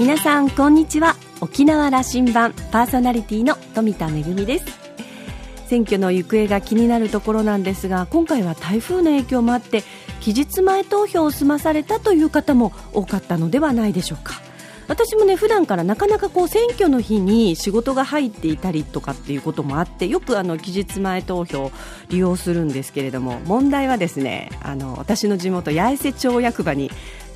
皆さんこんにちは。沖縄羅針盤パーソナリティの富田恵です。選挙の行方が気になるところなんですが今回は台風の影響もあって期日前投票を済まされたという方も多かったのではないでしょうか。私もね普段からなかなかこう選挙の日に仕事が入っていたりとかっていうこともあってよくあの期日前投票を利用するんですけれども問題はですねあの私の地元八重瀬町役場に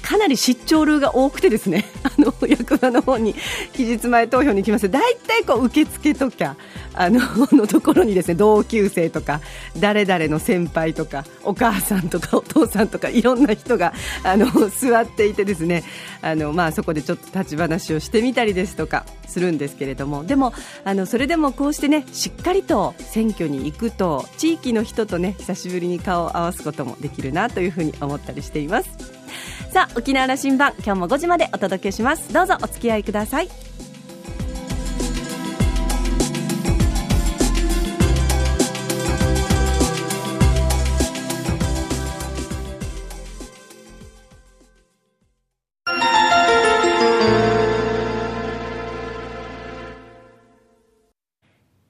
かなり出張ルーが多くてですね あの役場の方に期日前投票に来ます大体こう受付とかあの のところにですね同級生とか誰々の先輩とかお母さんとか お父さんとかいろんな人があの座っていてですねあの、まあ、そこでちょっと立ち話をしてみたりですとかするんですけれどもでもあのそれでもこうしてねしっかりと選挙に行くと地域の人とね久しぶりに顔を合わすこともできるなというふうに思ったりしています。さあ沖縄羅針盤今日も5時までお届けします。どうぞお付き合いください。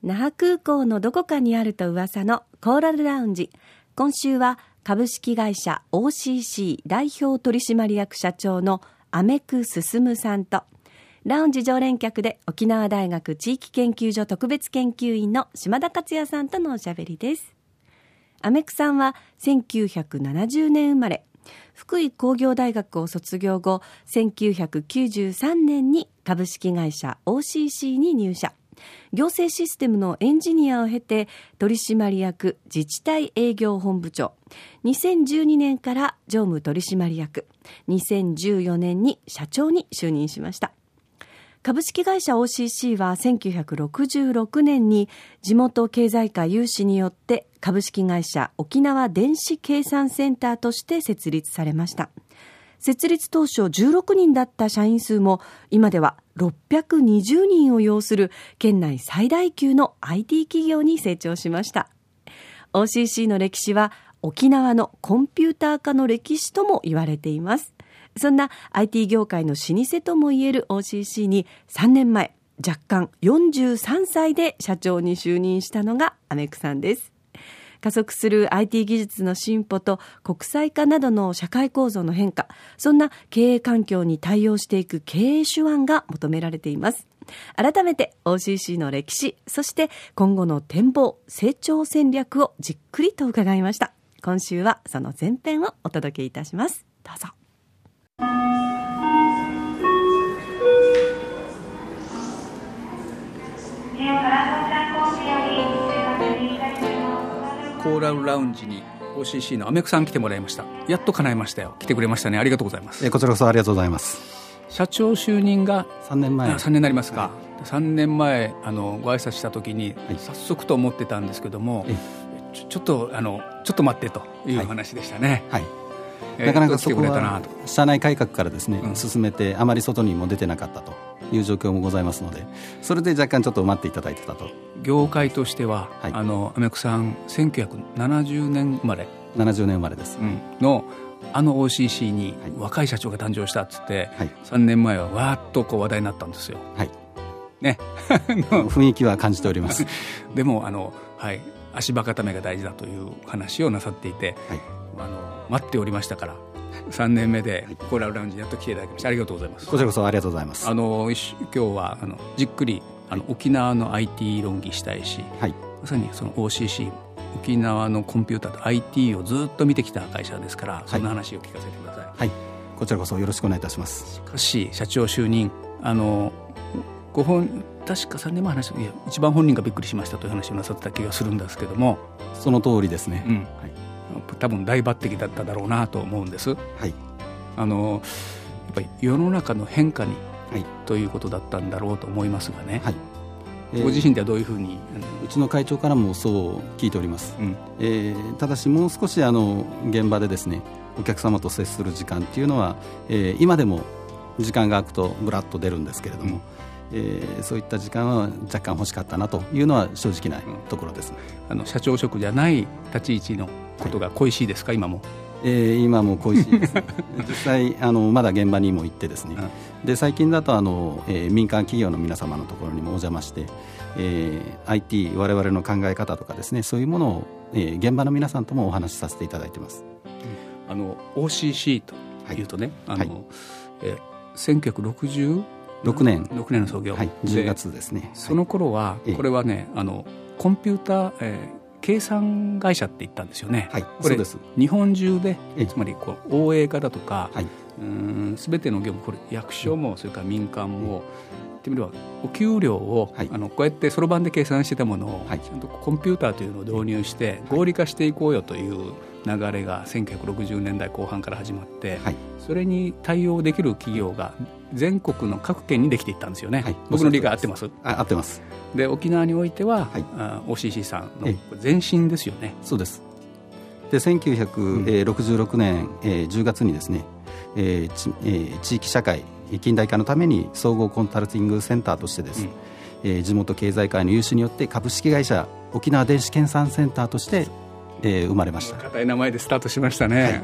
那覇空港のどこかにあると噂のコーラルラウンジ。今週は株式会社 OCC 代表取締役社長のアメク進さんとラウンジ常連客で沖縄大学地域研究所特別研究員の島田克也さんとのおしゃべりです。アメクさんは1970年生まれ福井工業大学を卒業後1993年に株式会社 OCC に入社。行政システムのエンジニアを経て取締役自治体営業本部長。2012年から常務取締役。2014年に社長に就任しました。株式会社 OCC は1966年に地元経済界有志によって株式会社沖縄電子計算センターとして設立されました。設立当初16人だった社員数も今では620人を要する県内最大級の IT 企業に成長しました。OCC の歴史は沖縄のコンピューター化の歴史とも言われています。そんな IT 業界の老舗ともいえる OCC に3年前若干43歳で社長に就任したのがアメクさんです。加速する IT 技術の進歩と国際化などの社会構造の変化、そんな経営環境に対応していく経営手腕が求められています。改めて OCC の歴史、そして今後の展望、成長戦略をじっくりと伺いました。今週はその前編をお届けいたします。どうぞ。コーラルラウンジに OCC のアメクさん来てもらいました。やっと叶えましたよ。来てくれましたね。ありがとうございます。えこちらこそありがとうございます。社長就任が3年前。3年になりますか、はい、3年前あのご挨拶した時に、はい、早速と思ってたんですけども、ちょちょっとあのちょっと待ってという話でしたね。はい、はいなかなかそこは社内改革からですね、うん、進めてあまり外にも出てなかったという状況もございますのでそれで若干ちょっと待っていただいてたと。業界としては、はい、あのアメクさん1970年生まれ。70年生まれです、うん、のあの OCC に若い社長が誕生したっつって、はい、3年前はわーっとこう話題になったんですよ。はい。ね、雰囲気は感じております。でもあの、はい、足場固めが大事だという話をなさっていて、はい、あの待っておりましたから3年目でコーラルラウンジにやっと来ていただきましてありがとうございます。こちらこそありがとうございます。あの今日はあのじっくりあの沖縄の IT 論議したいし、はい、まさにその OCC 沖縄のコンピューターと IT をずっと見てきた会社ですから、そんな話を聞かせてください、はい、こちらこそよろしくお願いいたします。しかし社長就任あのご本確か3年前話いや一番本人がびっくりしましたという話をなさってた気がするんですけども。その通りですね、うん。はい、多分大抜擢だっただろうなと思うんです。はい、あのやっぱり世の中の変化に、はい、ということだったんだろうと思いますがね、はい。えー、ご自身ではどういうふうに？うちの会長からもそう聞いております、うん、えー、ただしもう少しあの現場でですねお客様と接する時間っていうのは、えー、今でも時間が空くとぶらっと出るんですけれども、うん、えー、そういった時間は若干欲しかったなというのは正直なところです、ね、あの社長職じゃない立ち位置のことが恋しいですか、今も？えー、今も恋しいです 実際あのまだ現場にも行ってですね、で最近だとあの、えー、民間企業の皆様のところにもお邪魔して、えー、IT 我々の考え方とかですね。そういうものを、えー、現場の皆さんともお話しさせていただいてます。あの OCC というとね、はい、あの、はい、えー、1960 6年。6年の創業、はい、10月ですね。その頃は、これはねあのコンピューター、えー、計算会社って言ったんですよね、はい、これ日本中でつまりこう応営化だとか、はい、うん全ての業務これ役所もそれから民間も、ってみればお給料を、はい、あのこうやってそろばんで計算してたものを、はい、ちゃんとコンピューターというのを導入して合理化していこうよという流れが1960年代後半から始まって、はい、それに対応できる企業が全国の各県にできていったんですよね、僕の理解合ってます？あ合ってます。で沖縄においては、はい、OCC さんの前身ですよね。そうです。で1966年、うん、えー、10月にですね、えーちえー、地域社会近代化のために総合コンサルティングセンターとしてです、うん、えー、地元経済界の有志によって株式会社沖縄電子研鑽センターとして、えー、生まれました。硬い名前でスタートしましたね、はい、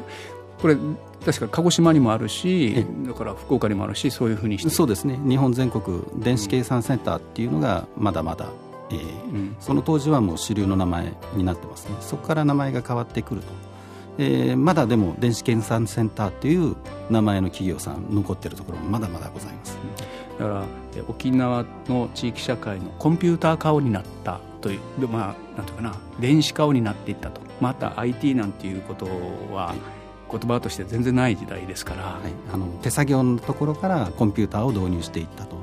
これ確か鹿児島にもあるしだから福岡にもあるしそういうふうにして。そうですね。日本全国電子計算センターっていうのがまだまだ、えー、うん、その当時はもう主流の名前になってますね。そこから名前が変わってくると。えー、まだでも電子計算センターという名前の企業さん残っているところもまだまだございます。だから沖縄の地域社会のコンピューター顔になったというまあなんていうかな電子顔になっていったと。また IT なんていうことは、言葉として全然ない時代ですから、はい、あの手作業のところからコンピューターを導入していったと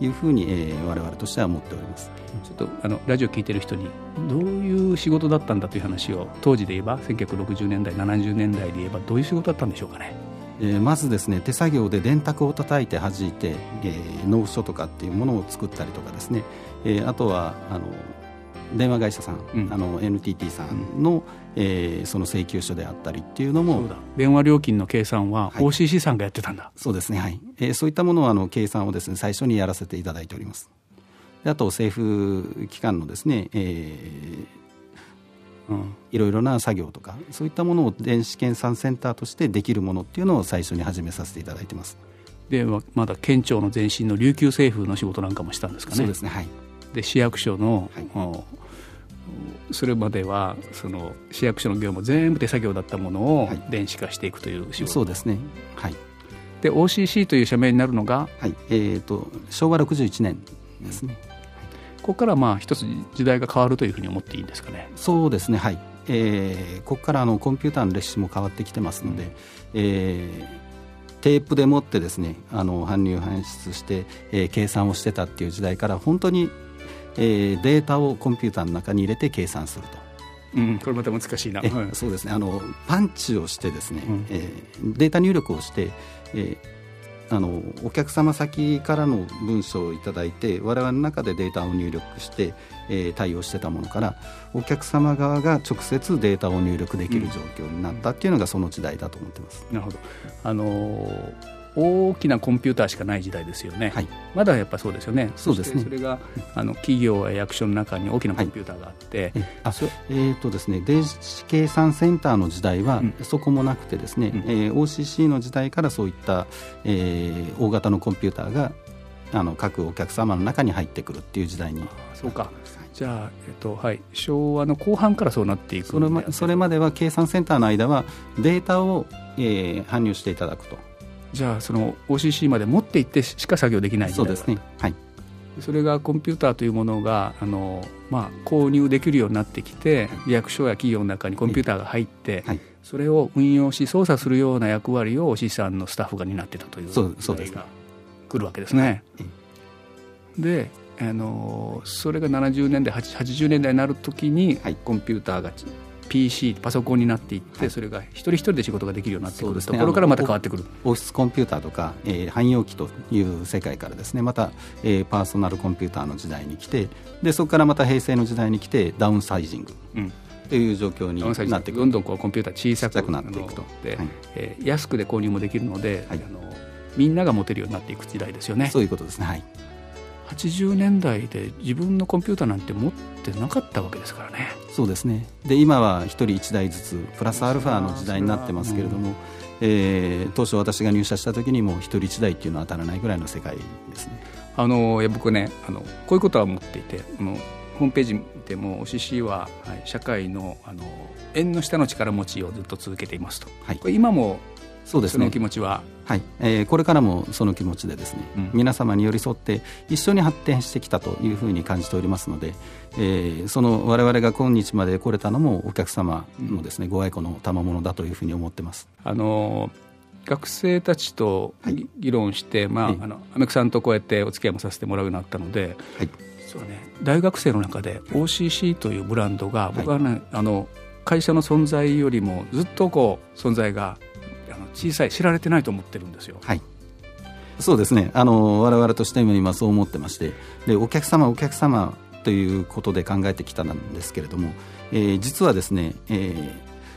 いうふうに、えー、我々としては思っております。ちょっとあのラジオ聞いてる人にどういう仕事だったんだという話を当時で言えば1960年代70年代で言えばどういう仕事だったんでしょうかね。えー、まずですね手作業で電卓を叩いて弾いて、えー、納付書とかっていうものを作ったりとかですね、えー、あとはあの電話会社さん、うん、あの NTT さんの、うん、えー、その請求書であったりっていうのも電話料金の計算は OCC さんがやってたんだ、はい、そうですねはい、えー、そういったものはあの計算をですね最初にやらせていただいております。であと政府機関のですね、えーうん、いろいろな作業とかそういったものを電子計算センターとしてできるものっていうのを最初に始めさせていただいてます。でまだ県庁の前身の琉球政府の仕事なんかもしたんですかね。そうですねはい。で市役所の、はい、それまではその市役所の業務全部手作業だったものを電子化していくという仕事、はい、そうですね。はい。で OCC という社名になるのが、はい。えーと、昭和61年ですね、ここからまあ一つ時代が変わるというふうに思っていいんですかね。そうですね。はい。えー、ここからあのコンピューターの歴史も変わってきてますので、うん、えー、テープでもってですねあの搬入搬出して、えー、計算をしてたっていう時代から本当にえー、データをコンピューターの中に入れて計算すると。うん、これまた難しいな、そうですね。あのパンチをしてですね、うん、えー、データ入力をして、えー、あのお客様先からの文章をいただいて我々の中でデータを入力して、えー、対応してたものからお客様側が直接データを入力できる状況になったっていうのがその時代だと思ってます。なるほど。あのー大きなコンピューターしかない時代ですよね、はい、まだやっぱそうですよね。そうですね。それがあの企業や役所の中に大きなコンピューターがあって、はい、あそえーとですね、電子計算センターの時代はそこもなくてですね、うん、えー、OCC の時代からそういった、えー、大型のコンピューターがあの各お客様の中に入ってくるっていう時代に。そうか。じゃあ、えっとはい、昭和の後半からそうなっていくそれまそれまでは計算センターの間はデータを、えー、搬入していただくとじゃあその OCC まで持っていってしか作業できないそうですね。はい。それがコンピューターというものがあの、まあ、購入できるようになってきて、はい、役所や企業の中にコンピューターが入って、はい、それを運用し操作するような役割を資産のスタッフが担ってたというそうそうですが来るわけですね。であのそれが70年代80年代になる時に、コンピューターが PC パソコンになっていって、はい、それが一人一人で仕事ができるようになってくる、ところからまた変わってくる。オフィスコンピューターとか、えー、汎用機という世界からですねまた、えー、パーソナルコンピューターの時代に来てでそこからまた平成の時代に来てダウンサイジング、うん。という状況になってどんどんこうコンピューター小さくなっていくとで、はい、えー、安くで購入もできるので、はい、あのみんなが持てるようになっていく時代ですよね。そういうことですね。はい80年代で自分のコンピューターなんて持ってなかったわけですからね。そうですね。で今は1人1台ずつプラスアルファの時代になってますけれども、うん、えー、当初私が入社した時にも1人1台っていうのは当たらないぐらいの世界ですね。あのいや僕ねあのこういうことは思っていてあのホームページ見ても OCC は、はい、社会のあの縁の下の力持ちをずっと続けていますと、はい、これ今もそうですね、その気持ちは、はい。えー、これからもその気持ちでですね、うん、皆様に寄り添って一緒に発展してきたというふうに感じておりますので、えー、その我々が今日まで来れたのもお客様のですね、うん、ご愛顧の賜物だというふうに思ってます。あの学生たちと議論して、はい、まあ、はい、あのアメクさんとこうやってお付き合いもさせてもらうようになったので、はい、そうね、大学生の中で OCC というブランドが僕はね、あの会社の存在よりもずっとこう存在が小さい知られてないと思ってるんですよ。はいそうですねあの我々としても今そう思ってましてでお客様お客様ということで考えてきたんですけれども、えー、実はですね、えー、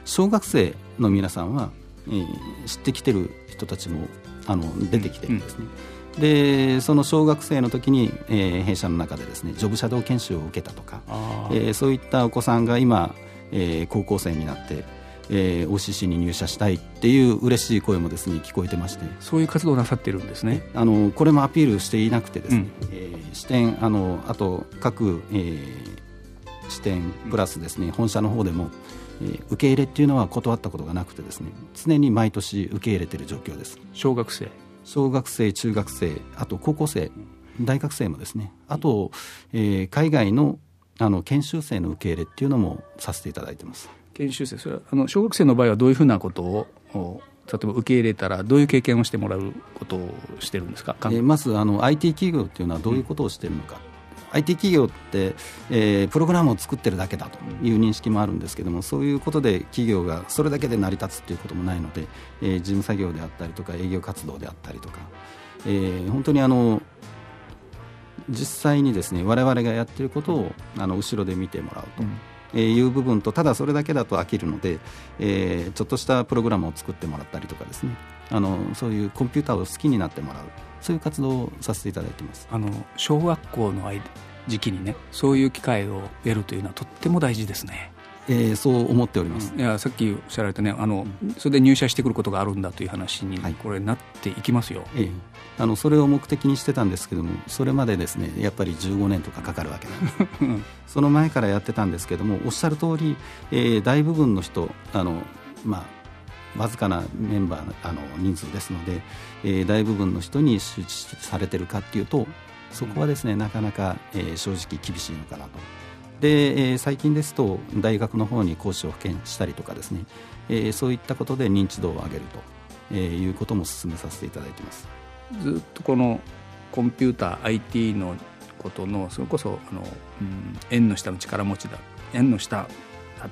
小学生の皆さんは、えー、知ってきてる人たちもあの出てきてるんですね。うんでその小学生の時に、えー、弊社の中でですねジョブシャドウ研修を受けたとか、えー、そういったお子さんが今、えー、高校生になって、えー、OCC に入社したいっていう嬉しい声もですね聞こえてまして。そういう活動をなさってるんですね。あのこれもアピールしていなくてですね、うん、えー、視点あのあと各、えー、視点プラスですね本社の方でもえー、受け入れっていうのは断ったことがなくてですね常に毎年受け入れている状況です。小学生。小学生、中学生、あと高校生、大学生もですね、あと、えー、海外のあの研修生の受け入れっていうのもさせていただいてます。研修生、それはあの小学生の場合はどういうふうなことを例えば受け入れたらどういう経験をしてもらうことをしてるんですか、えー、まずあの IT 企業っていうのはどういうことをしているのか、IT 企業って、えー、プログラムを作ってるだけだという認識もあるんですけどもそういうことで企業がそれだけで成り立つということもないので、えー、事務作業であったりとか営業活動であったりとか、えー、本当にあの実際にですね我々がやっていることをあの後ろで見てもらうと。うん。えー、いう部分とただそれだけだと飽きるので、えー、ちょっとしたプログラムを作ってもらったりとかですね。あのそういうコンピューターを好きになってもらう。そういう活動をさせていただいてます。あの小学校の時期にねそういう機会を得るというのはとっても大事ですね。えー、そう思っております、いやさっきおっしゃられたねあの、うん、それで入社してくることがあるんだという話に、これなっていきますよ、えー、あのそれを目的にしてたんですけどもそれまでですねやっぱり15年とかかかるわけなん。で すその前からやってたんですけどもおっしゃる通り、えー、大部分の人あのまあわずかなメンバーあの人数ですので、えー、大部分の人に周知されてるかっていうとそこはですねなかなか、えー、正直厳しいのかなと。で、えー、最近ですと大学の方に講師を派遣したりとかですね、えー、そういったことで認知度を上げると、えー、いうことも進めさせていただいています。ずっとこのコンピューター IT のことのそれこそあの、うん、縁の下の力持ちだ縁の下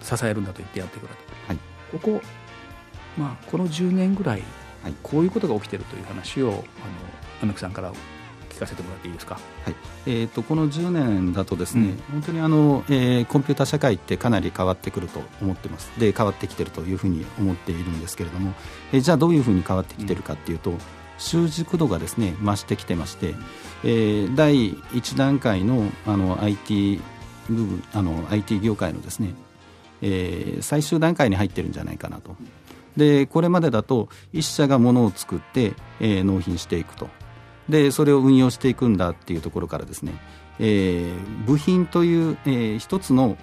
支えるんだと言ってやってくれと、はい、ここまあ、この10年ぐらい、はい、こういうことが起きているという話をあのアメクさんから聞かせてもらっていいですか、はい。えーと、この10年だとですね、うん、本当にあの、えー、コンピューター社会ってかなり変わってくると思ってます。で変わってきてるというふうに思っているんですけれども、えー、じゃあどういうふうに変わってきてるかっていうと、うん、習熟度がですね増してきてまして、えー、第1段階のあの IT 部分あの IT 業界のですね、えー、最終段階に入ってるんじゃないかなと。でこれまでだと1社がものを作って、えー、納品していくとでそれを運用していくんだっていうところからですね、えー、部品という、えー、一つの、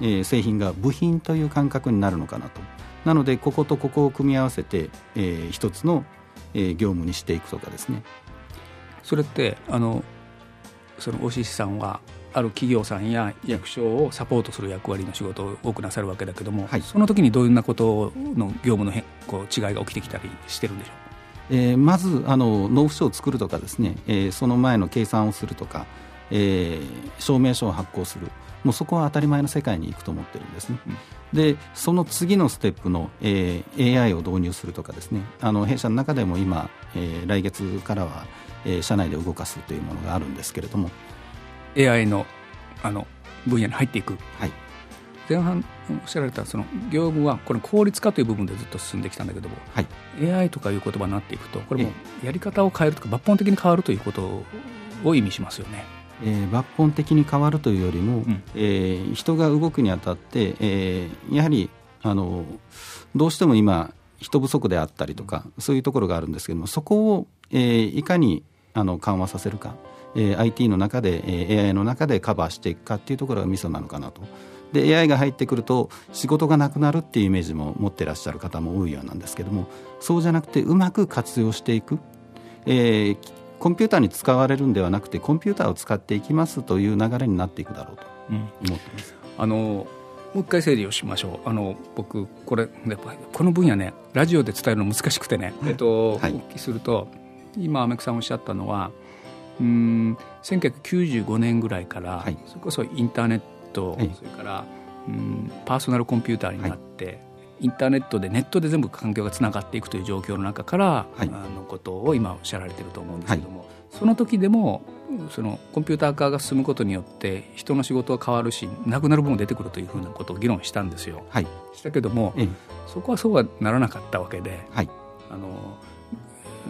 えー、製品が部品という感覚になるのかなと。なのでこことここを組み合わせて、えー、一つの、えー、業務にしていくとかですね。それってあのその OCC さんはある企業さんや役所をサポートする役割の仕事を多くなさるわけだけども、はい、その時にどんなことの業務の変こう違いが起きてきたりしてるんでしょう？えー、まずあの納付書を作るとかですね、えー、その前の計算をするとか、えー、証明書を発行する。もうそこは当たり前の世界に行くと思ってるんですね、うん、でその次のステップの、えー、AI を導入するとかですね。あの弊社の中でも今、えー、来月からは、えー、社内で動かすというものがあるんですけれども。AI のあの分野に入っていく、はい、前半おっしゃられたその業務はこれ効率化という部分でずっと進んできたんだけども、はい、AI とかいう言葉になっていくとこれもやり方を変えるとか抜本的に変わるということを意味しますよね。えー、抜本的に変わるというよりも、うん、えー、人が動くにあたって、えー、やはりあのどうしても今人不足であったりとかそういうところがあるんですけどもそこを、えー、いかにあの緩和させるか、えー、IT の中で、えー、AI の中でカバーしていくかっていうところがミソなのかなと。で AI が入ってくると仕事がなくなるっていうイメージも持ってらっしゃる方も多いようなんですけどもそうじゃなくてうまく活用していく、えー、コンピューターに使われるんではなくてコンピューターを使っていきますという流れになっていくだろうと。思ってます。うん、あのもう一回整理をしましょう。あの僕これやっぱこの分野ねラジオで伝えるの難しくてね、えっと、はい、お聞きすると今アメクさんおっしゃったのはうん1995年ぐらいから、はい、それこそインターネット、はい、それからうんパーソナルコンピューターになって、はい、インターネットでネットで全部環境がつながっていくという状況の中から、はい、あのことを今おっしゃられてると思うんですけども、その時でもそのコンピューター化が進むことによって人の仕事は変わるしなくなる分も出てくるというふうなことを議論したんですよ。はい、したけども、ええ、そこはそうはならなかったわけで、はい、あの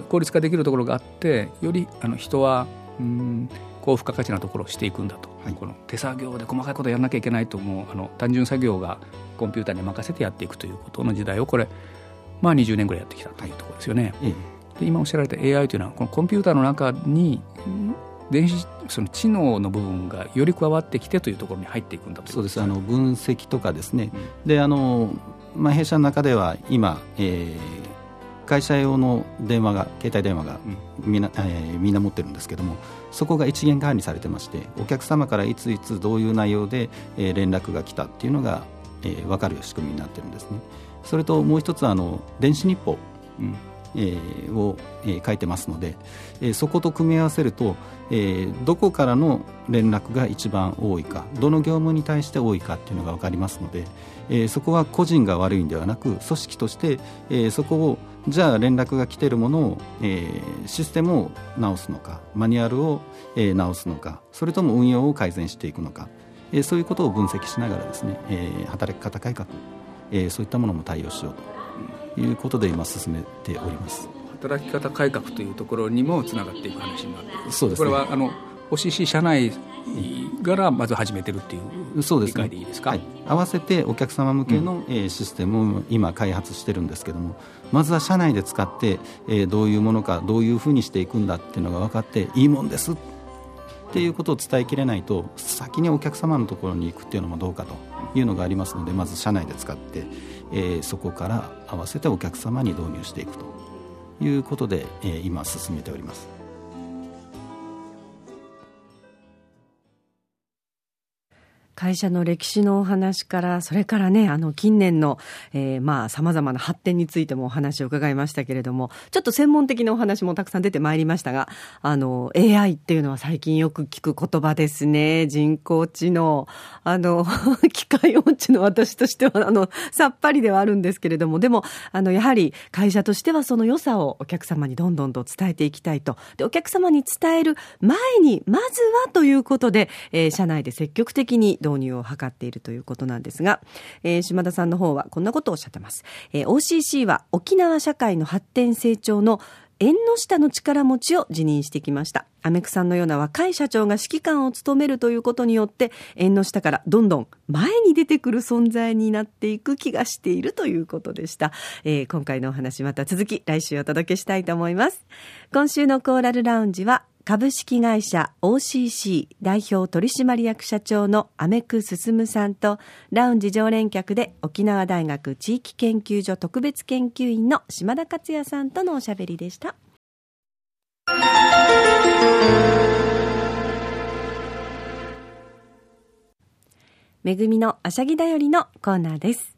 効率化できるところがあってよりあの人はうん高付加価値なところをしていくんだと、はい、この手作業で細かいことをやらなきゃいけないともうあの単純作業がコンピューターに任せてやっていくということの時代をこれ、まあ、20年ぐらいやってきたというところですよね。はい、で今おっしゃられた AI というのはこのコンピューターの中に電子その知能の部分がより加わってきてというところに入っていくんだとそうです。あの分析とかですね、うん、であの、まあ、弊社の中では今、えー、会社用の電話が携帯電話がみん。な,、えー、みんな持ってるんですけどもそこが一元管理されてましてお客様からいついつどういう内容で、え、連絡が来たっていうのが、えー、分かる仕組みになってるんですね。それともう一つあの電子日報、うんえー、を、えー、書いてますので、えー、そこと組み合わせると、えー、どこからの連絡が一番多いかどの業務に対して多いかっていうのが分かりますので、えー、そこは個人が悪いんではなく組織として、えー、そこをじゃあ連絡が来ているものを、えー、システムを直すのかマニュアルを、えー、直すのかそれとも運用を改善していくのか、えー、そういうことを分析しながらですね、えー、働き方改革、えー、そういったものも対応しようということで今進めております。働き方改革というところにもつながっていく話になってそうです、ね、これはあの OCC 社内からまず始めてるっていう理解でいいですか、ねはい、合わせてお客様向けの、えシステムを今開発してるんですけどもまずは社内で使って、えどういうものかどういうふうにしていくんだっていうのが分かっていいもんですっていうことを伝えきれないと先にお客様のところに行くっていうのもどうかというのがありますのでまず社内で使って、えそこから合わせてお客様に導入していくということで、え今進めております。会社の歴史のお話から、それからね、あの、近年の、えー、まあ、様々な発展についてもお話を伺いましたけれども、ちょっと専門的なお話もたくさん出てまいりましたが、あの、AI っていうのは最近よく聞く言葉ですね。人工知能。あの、機械音痴の私としては、あの、さっぱりではあるんですけれども、でも、あの、やはり会社としてはその良さをお客様にどんどんと伝えていきたいと。で、お客様に伝える前に、まずはということで、えー、社内で積極的に導入を図っているということなんですが、えー、島田さんの方はこんなことをおっしゃってます。えー、OCC は沖縄社会の発展成長の縁の下の力持ちを辞任してきました。アメクさんのような若い社長が指揮官を務めるということによって、縁の下からどんどん前に出てくる存在になっていく気がしているということでした。えー、今回のお話また続き来週お届けしたいと思います。今週のコーラルラウンジは株式会社 OCC 代表取締役社長のアメク進さんとラウンジ常連客で沖縄大学地域研究所特別研究員の島田克也さんとのおしゃべりでした。めぐみのあしゃぎだよりのコーナーです。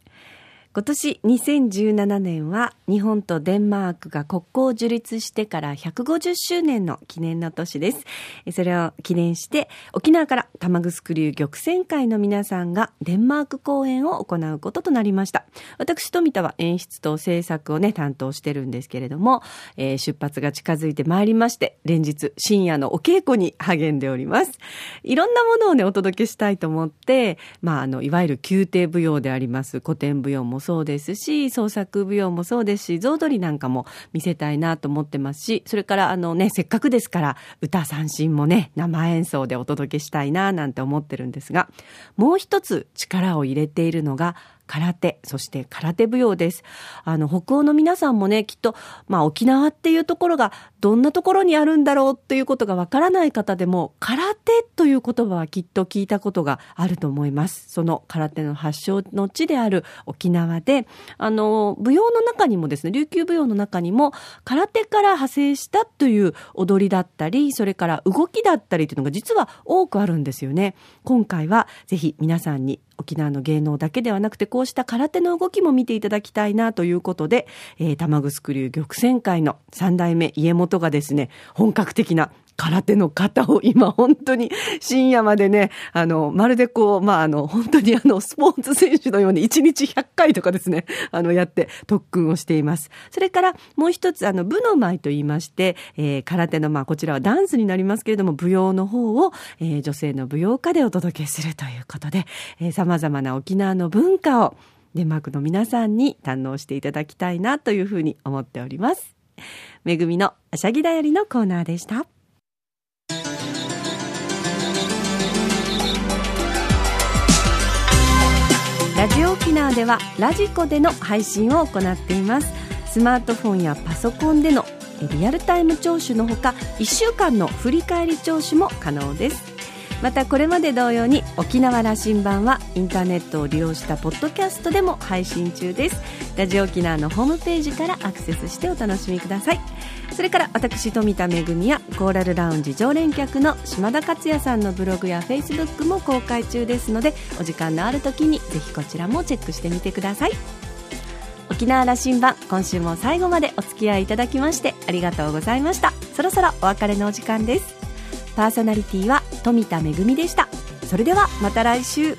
今年2017年は日本とデンマークが国交を樹立してから150周年の記念の年です。それを記念して沖縄から玉城流玉泉会の皆さんがデンマーク公演を行うこととなりました。私、富田は演出と制作をね、担当してるんですけれども、えー、出発が近づいてまいりまして、連日深夜のお稽古に励んでおります。いろんなものをね、お届けしたいと思って、まあ、あの、いわゆる宮廷舞踊であります古典舞踊もそうですし、創作舞踊もそうですし、象踊りなんかも見せたいなと思ってますし、それからあのね、せっかくですから、歌三振もね、生演奏でお届けしたいななんて思ってるんですが、もう一つ力を入れているのが、空手、そして空手舞踊です。あの、北欧の皆さんもね、きっと、まあ沖縄っていうところがどんなところにあるんだろうっていうことがわからない方でも、空手という言葉はきっと聞いたことがあると思います。その空手の発祥の地である沖縄で、あの、舞踊の中にもですね、琉球舞踊の中にも、空手から派生したという踊りだったり、それから動きだったりというのが実は多くあるんですよね。今回はぜひ皆さんに沖縄の芸能だけではなくて、こうした空手の動きも見ていただきたいなということで、えー、玉城流玉泉会の三代目家元がですね、本格的な空手の型を今本当に深夜までね、あの、まるでこう、まあ、あの、本当にあの、スポーツ選手のように1日100回とかですね、あの、やって特訓をしています。それからもう一つ、あの、武の舞と言いまして、えー、空手の、まあ、こちらはダンスになりますけれども、舞踊の方を、えー、女性の舞踊家でお届けするということで、えー、様々な沖縄の文化を、デンマークの皆さんに堪能していただきたいなというふうに思っております。めぐみのあしゃぎだよりのコーナーでした。ラジオ沖縄ではラジコでの配信を行っています。スマートフォンやパソコンでのリアルタイム聴取のほか1週間の振り返り聴取も可能です。またこれまで同様に沖縄羅針盤はインターネットを利用したポッドキャストでも配信中です。ラジオ沖縄のホームページからアクセスしてお楽しみください。それから私富田恵やコーラルラウンジ常連客の島田克也さんのブログやフェイスブックも公開中ですのでお時間のある時にぜひこちらもチェックしてみてください。沖縄羅針盤今週も最後までお付き合いいただきましてありがとうございました。そろそろお別れのお時間です。パーソナリティは富田恵でした。それではまた来週。